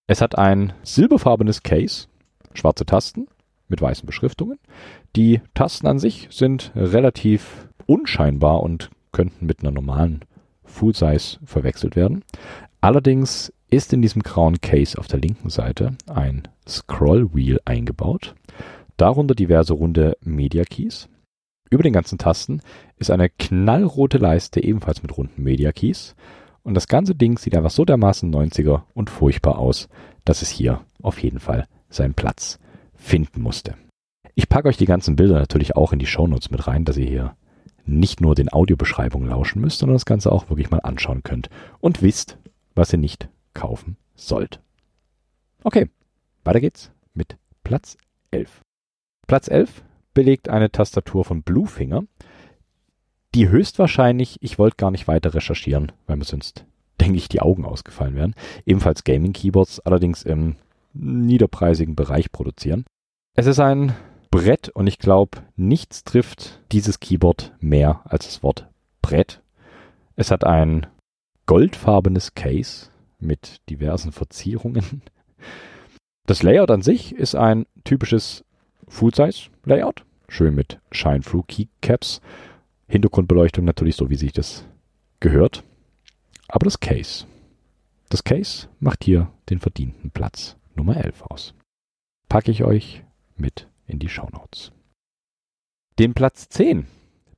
Es hat ein silberfarbenes Case, schwarze Tasten, mit weißen Beschriftungen. Die Tasten an sich sind relativ unscheinbar und könnten mit einer normalen Full Size verwechselt werden. Allerdings ist in diesem grauen Case auf der linken Seite ein Scroll Wheel eingebaut, darunter diverse runde Media Keys. Über den ganzen Tasten ist eine knallrote Leiste ebenfalls mit runden Media Keys und das ganze Ding sieht einfach so dermaßen 90er und furchtbar aus, dass es hier auf jeden Fall seinen Platz finden musste. Ich packe euch die ganzen Bilder natürlich auch in die Shownotes mit rein, dass ihr hier nicht nur den Audiobeschreibungen lauschen müsst, sondern das Ganze auch wirklich mal anschauen könnt und wisst, was ihr nicht kaufen sollt. Okay, weiter geht's mit Platz 11. Platz 11 belegt eine Tastatur von Bluefinger, die höchstwahrscheinlich, ich wollte gar nicht weiter recherchieren, weil mir sonst, denke ich, die Augen ausgefallen wären, ebenfalls Gaming-Keyboards, allerdings im niederpreisigen Bereich produzieren. Es ist ein Brett und ich glaube, nichts trifft dieses Keyboard mehr als das Wort Brett. Es hat ein goldfarbenes Case mit diversen Verzierungen. Das Layout an sich ist ein typisches Full-Size-Layout, schön mit Shine-Through Keycaps, Hintergrundbeleuchtung natürlich so, wie sich das gehört. Aber das Case, das Case macht hier den verdienten Platz Nummer 11 aus. Packe ich euch mit in die Shownotes. Den Platz 10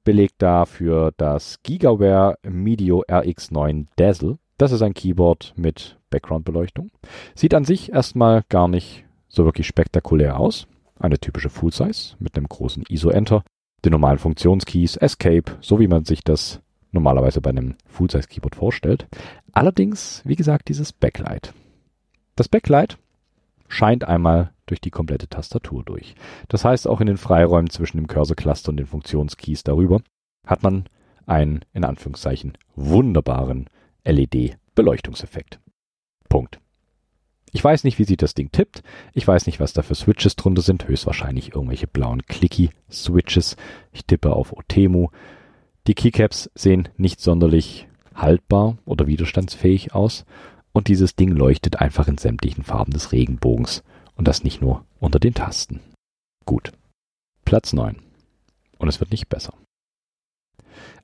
belegt dafür das Gigaware Medio RX9 Dazzle. Das ist ein Keyboard mit Background-Beleuchtung. Sieht an sich erstmal gar nicht so wirklich spektakulär aus. Eine typische Full-Size mit einem großen ISO-Enter, den normalen Funktionskeys, Escape, so wie man sich das normalerweise bei einem Full-Size-Keyboard vorstellt. Allerdings, wie gesagt, dieses Backlight. Das Backlight scheint einmal durch die komplette Tastatur durch. Das heißt, auch in den Freiräumen zwischen dem Cursor-Cluster und den Funktionskeys darüber hat man einen, in Anführungszeichen, wunderbaren LED-Beleuchtungseffekt. Punkt. Ich weiß nicht, wie sich das Ding tippt. Ich weiß nicht, was da für Switches drunter sind. Höchstwahrscheinlich irgendwelche blauen Clicky-Switches. Ich tippe auf Otemu. Die Keycaps sehen nicht sonderlich haltbar oder widerstandsfähig aus. Und dieses Ding leuchtet einfach in sämtlichen Farben des Regenbogens. Und das nicht nur unter den Tasten. Gut. Platz 9. Und es wird nicht besser.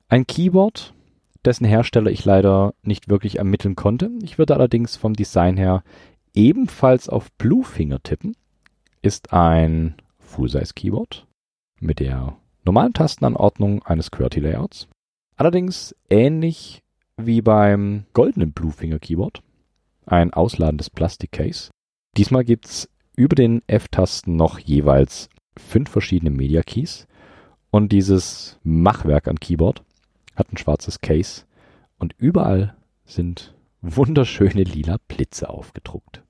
Ein Keyboard, dessen Hersteller ich leider nicht wirklich ermitteln konnte. Ich würde allerdings vom Design her ebenfalls auf Bluefinger tippen. Ist ein Full-Size Keyboard mit der normalen Tastenanordnung eines QWERTY-Layouts. Allerdings ähnlich wie beim goldenen Bluefinger Keyboard. Ein ausladendes Plastikcase. Diesmal gibt's über den F-Tasten noch jeweils fünf verschiedene Media Keys. Und dieses Machwerk an Keyboard hat ein schwarzes Case und überall sind wunderschöne lila Blitze aufgedruckt.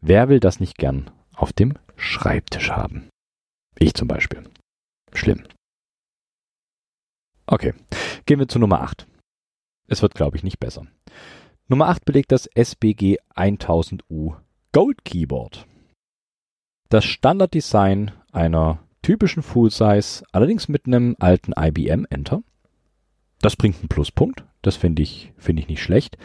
Wer will das nicht gern auf dem Schreibtisch haben? Ich zum Beispiel. Schlimm. Okay, gehen wir zu Nummer 8. Es wird, glaube ich, nicht besser. Nummer 8 belegt das SBG 1000U Gold Keyboard. Das Standarddesign einer typischen Full-Size, allerdings mit einem alten IBM Enter. Das bringt einen Pluspunkt. Das finde ich, finde ich nicht schlecht.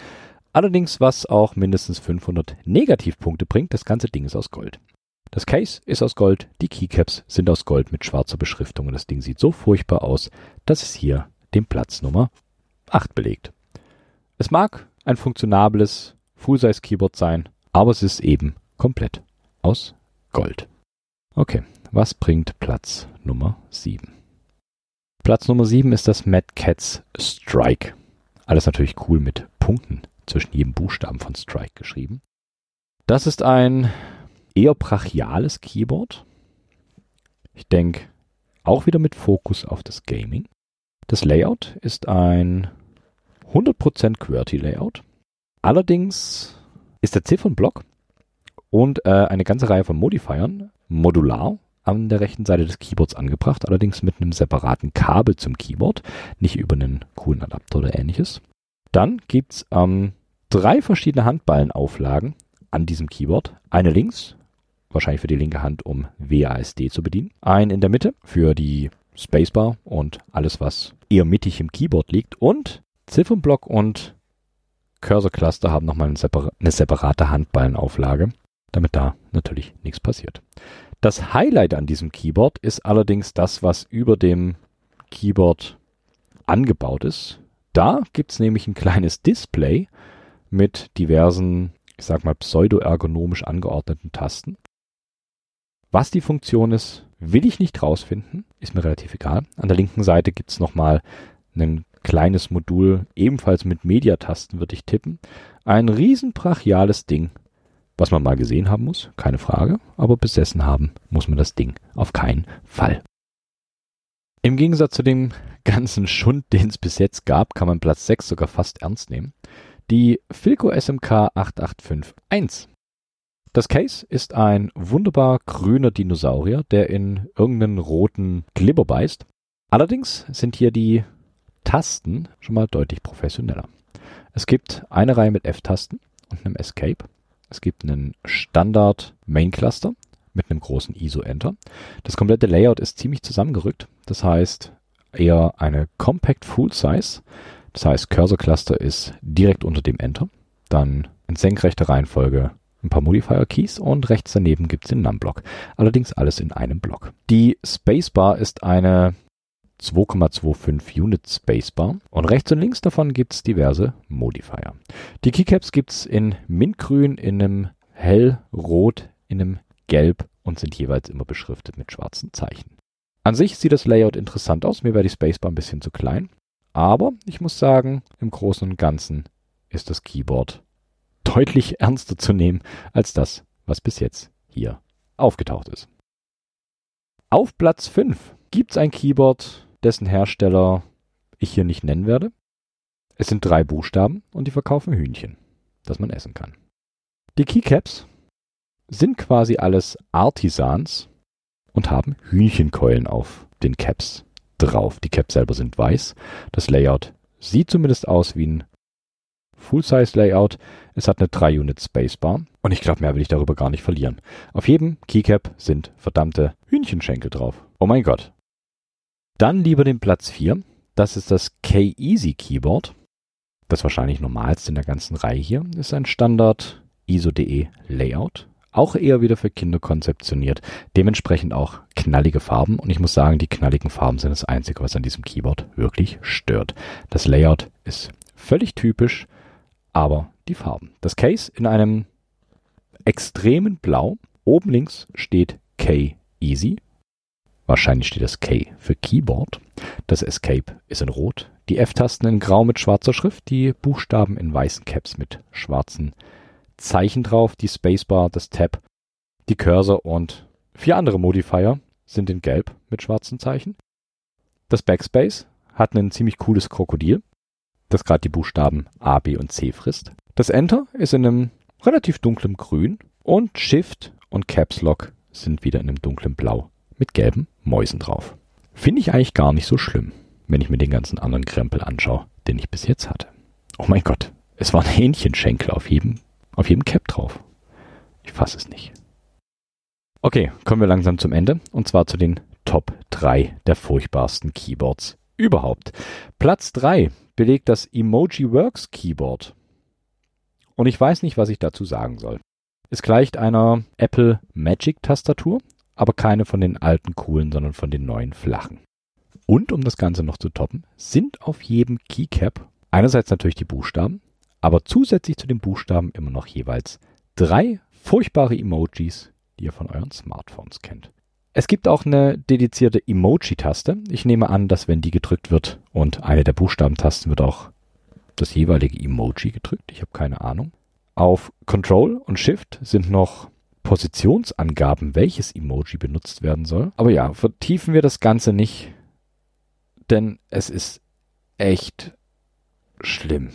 Allerdings, was auch mindestens 500 Negativpunkte bringt, das ganze Ding ist aus Gold. Das Case ist aus Gold, die Keycaps sind aus Gold mit schwarzer Beschriftung und das Ding sieht so furchtbar aus, dass es hier den Platz Nummer 8 belegt. Es mag ein funktionables Full-Size Keyboard sein, aber es ist eben komplett aus Gold. Okay, was bringt Platz Nummer 7? Platz Nummer 7 ist das Mad Cats Strike. Alles natürlich cool mit Punkten zwischen jedem Buchstaben von Strike geschrieben. Das ist ein eher brachiales Keyboard. Ich denke auch wieder mit Fokus auf das Gaming. Das Layout ist ein 100% QWERTY-Layout. Allerdings ist der Ziffernblock und äh, eine ganze Reihe von Modifiern modular an der rechten Seite des Keyboards angebracht, allerdings mit einem separaten Kabel zum Keyboard, nicht über einen coolen Adapter oder ähnliches. Dann gibt's ähm, drei verschiedene Handballenauflagen an diesem Keyboard. Eine links, wahrscheinlich für die linke Hand, um WASD zu bedienen. Ein in der Mitte für die Spacebar und alles, was eher mittig im Keyboard liegt. Und Ziffernblock und Cursor Cluster haben nochmal eine, separ eine separate Handballenauflage damit da natürlich nichts passiert. Das Highlight an diesem Keyboard ist allerdings das, was über dem Keyboard angebaut ist. Da gibt es nämlich ein kleines Display mit diversen, ich sag mal, pseudo-ergonomisch angeordneten Tasten. Was die Funktion ist, will ich nicht rausfinden, ist mir relativ egal. An der linken Seite gibt es nochmal ein kleines Modul, ebenfalls mit Mediatasten würde ich tippen. Ein riesen brachiales Ding was man mal gesehen haben muss, keine Frage, aber besessen haben muss man das Ding auf keinen Fall. Im Gegensatz zu dem ganzen Schund, den es bis jetzt gab, kann man Platz 6 sogar fast ernst nehmen. Die Filco SMK 8851. Das Case ist ein wunderbar grüner Dinosaurier, der in irgendeinen roten Glibber beißt. Allerdings sind hier die Tasten schon mal deutlich professioneller. Es gibt eine Reihe mit F-Tasten und einem Escape. Es gibt einen Standard Main Cluster mit einem großen ISO-Enter. Das komplette Layout ist ziemlich zusammengerückt. Das heißt, eher eine Compact Full Size. Das heißt, Cursor Cluster ist direkt unter dem Enter. Dann in senkrechter Reihenfolge ein paar Modifier Keys und rechts daneben gibt es den Num-Block. Allerdings alles in einem Block. Die Spacebar ist eine 2,25 Unit Spacebar und rechts und links davon gibt es diverse Modifier. Die Keycaps gibt es in Mintgrün, in einem hellrot, in einem gelb und sind jeweils immer beschriftet mit schwarzen Zeichen. An sich sieht das Layout interessant aus, mir wäre die Spacebar ein bisschen zu klein, aber ich muss sagen, im Großen und Ganzen ist das Keyboard deutlich ernster zu nehmen als das, was bis jetzt hier aufgetaucht ist. Auf Platz 5 gibt es ein Keyboard, dessen Hersteller ich hier nicht nennen werde. Es sind drei Buchstaben und die verkaufen Hühnchen, das man essen kann. Die Keycaps sind quasi alles Artisans und haben Hühnchenkeulen auf den Caps drauf. Die Caps selber sind weiß. Das Layout sieht zumindest aus wie ein Full-Size-Layout. Es hat eine 3-Unit Spacebar und ich glaube, mehr will ich darüber gar nicht verlieren. Auf jedem Keycap sind verdammte Hühnchenschenkel drauf. Oh mein Gott. Dann lieber den Platz 4. Das ist das K-Easy Keyboard. Das wahrscheinlich normalste in der ganzen Reihe hier ist ein Standard ISO.de Layout auch eher wieder für Kinder konzeptioniert. Dementsprechend auch knallige Farben. Und ich muss sagen, die knalligen Farben sind das Einzige, was an diesem Keyboard wirklich stört. Das Layout ist völlig typisch, aber die Farben. Das Case in einem extremen Blau. Oben links steht K Easy. Wahrscheinlich steht das K für Keyboard. Das Escape ist in Rot. Die F-Tasten in Grau mit schwarzer Schrift. Die Buchstaben in weißen Caps mit schwarzen Zeichen drauf, die Spacebar, das Tab, die Cursor und vier andere Modifier sind in Gelb mit schwarzen Zeichen. Das Backspace hat ein ziemlich cooles Krokodil, das gerade die Buchstaben A, B und C frisst. Das Enter ist in einem relativ dunklen Grün und Shift und Caps Lock sind wieder in einem dunklen Blau mit gelben Mäusen drauf. Finde ich eigentlich gar nicht so schlimm, wenn ich mir den ganzen anderen Krempel anschaue, den ich bis jetzt hatte. Oh mein Gott, es waren Hähnchenschenkel auf jedem auf jedem Cap drauf. Ich fasse es nicht. Okay, kommen wir langsam zum Ende. Und zwar zu den Top 3 der furchtbarsten Keyboards überhaupt. Platz 3 belegt das Emoji Works Keyboard. Und ich weiß nicht, was ich dazu sagen soll. Es gleicht einer Apple Magic Tastatur, aber keine von den alten coolen, sondern von den neuen flachen. Und um das Ganze noch zu toppen, sind auf jedem Keycap einerseits natürlich die Buchstaben, aber zusätzlich zu den Buchstaben immer noch jeweils drei furchtbare Emojis, die ihr von euren Smartphones kennt. Es gibt auch eine dedizierte Emoji-Taste. Ich nehme an, dass wenn die gedrückt wird und eine der Buchstabentasten wird auch das jeweilige Emoji gedrückt. Ich habe keine Ahnung. Auf Control und Shift sind noch Positionsangaben, welches Emoji benutzt werden soll. Aber ja, vertiefen wir das Ganze nicht, denn es ist echt schlimm.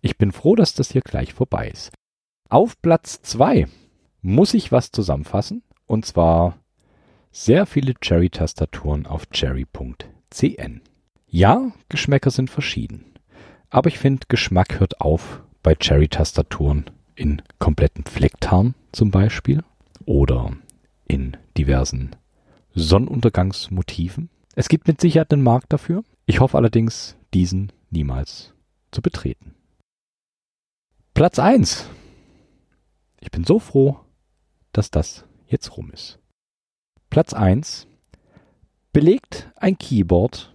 Ich bin froh, dass das hier gleich vorbei ist. Auf Platz 2 muss ich was zusammenfassen. Und zwar sehr viele Cherry-Tastaturen auf cherry.cn. Ja, Geschmäcker sind verschieden. Aber ich finde, Geschmack hört auf bei Cherry-Tastaturen in kompletten Flecktarn zum Beispiel oder in diversen Sonnenuntergangsmotiven. Es gibt mit Sicherheit einen Markt dafür. Ich hoffe allerdings, diesen niemals zu betreten. Platz 1. Ich bin so froh, dass das jetzt rum ist. Platz 1 belegt ein Keyboard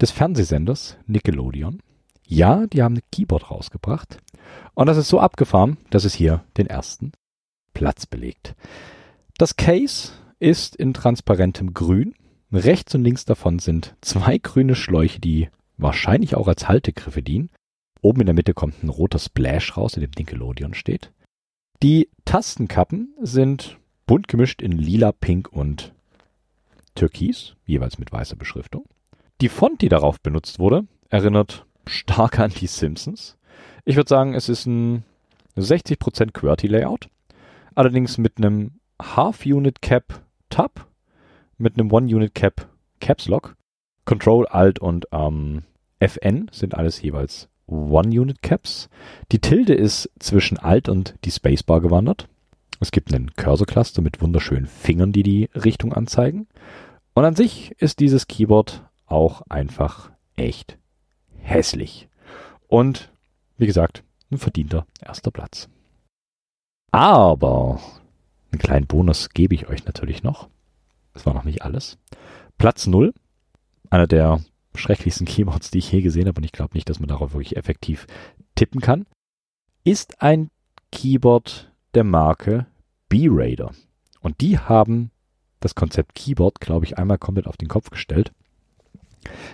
des Fernsehsenders Nickelodeon. Ja, die haben ein Keyboard rausgebracht. Und das ist so abgefahren, dass es hier den ersten Platz belegt. Das Case ist in transparentem Grün. Rechts und links davon sind zwei grüne Schläuche, die wahrscheinlich auch als Haltegriffe dienen. Oben in der Mitte kommt ein roter Splash raus, in dem Nickelodeon steht. Die Tastenkappen sind bunt gemischt in lila, pink und türkis, jeweils mit weißer Beschriftung. Die Font, die darauf benutzt wurde, erinnert stark an die Simpsons. Ich würde sagen, es ist ein 60% QWERTY-Layout, allerdings mit einem Half-Unit-Cap Tab, mit einem One-Unit-Cap Caps Lock. Control, Alt und ähm, FN sind alles jeweils One-Unit-Caps. Die Tilde ist zwischen Alt und die Spacebar gewandert. Es gibt einen Cursor-Cluster mit wunderschönen Fingern, die die Richtung anzeigen. Und an sich ist dieses Keyboard auch einfach echt hässlich. Und wie gesagt, ein verdienter erster Platz. Aber einen kleinen Bonus gebe ich euch natürlich noch. Das war noch nicht alles. Platz 0, einer der schrecklichsten Keyboards, die ich je gesehen habe, und ich glaube nicht, dass man darauf wirklich effektiv tippen kann, ist ein Keyboard der Marke B-Raider. Und die haben das Konzept Keyboard, glaube ich, einmal komplett auf den Kopf gestellt.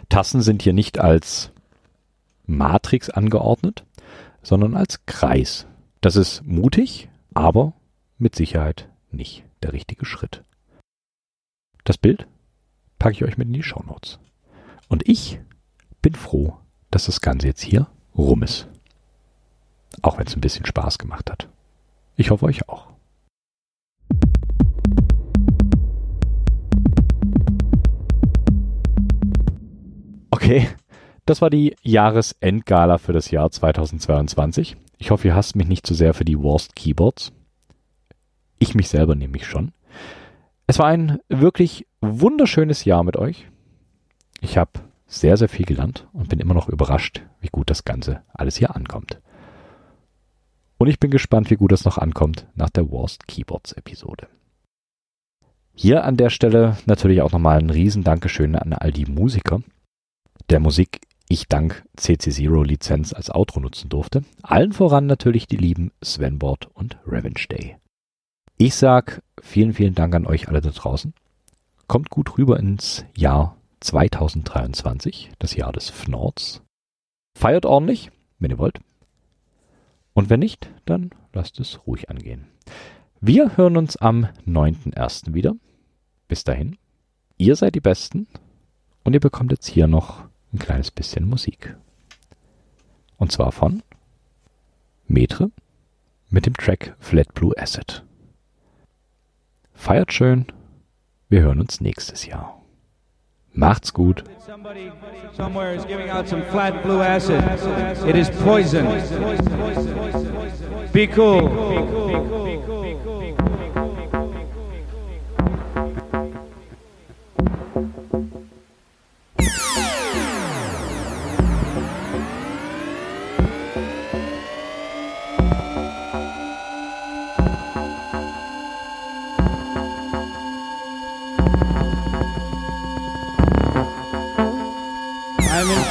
Tasten sind hier nicht als Matrix angeordnet, sondern als Kreis. Das ist mutig, aber mit Sicherheit nicht der richtige Schritt. Das Bild packe ich euch mit in die Show Notes. Und ich bin froh, dass das Ganze jetzt hier rum ist. Auch wenn es ein bisschen Spaß gemacht hat. Ich hoffe euch auch. Okay, das war die Jahresendgala für das Jahr 2022. Ich hoffe, ihr hasst mich nicht zu sehr für die Worst Keyboards. Ich mich selber nämlich schon. Es war ein wirklich wunderschönes Jahr mit euch. Ich habe sehr, sehr viel gelernt und bin immer noch überrascht, wie gut das Ganze alles hier ankommt. Und ich bin gespannt, wie gut es noch ankommt nach der Worst Keyboards Episode. Hier an der Stelle natürlich auch nochmal ein riesen Dankeschön an all die Musiker, der Musik ich dank CC0 Lizenz als Outro nutzen durfte. Allen voran natürlich die lieben Svenboard und Revenge Day. Ich sag vielen, vielen Dank an euch alle da draußen. Kommt gut rüber ins Jahr 2023, das Jahr des Fnords. Feiert ordentlich, wenn ihr wollt. Und wenn nicht, dann lasst es ruhig angehen. Wir hören uns am 9.1. wieder. Bis dahin, ihr seid die Besten und ihr bekommt jetzt hier noch ein kleines bisschen Musik. Und zwar von Metre mit dem Track Flat Blue Acid. Feiert schön, wir hören uns nächstes Jahr. Macht's gut. Somebody somewhere is giving is poison. Be cool.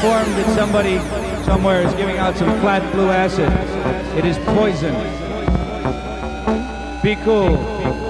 Informed that somebody somewhere is giving out some flat blue acid. It is poison. Be cool.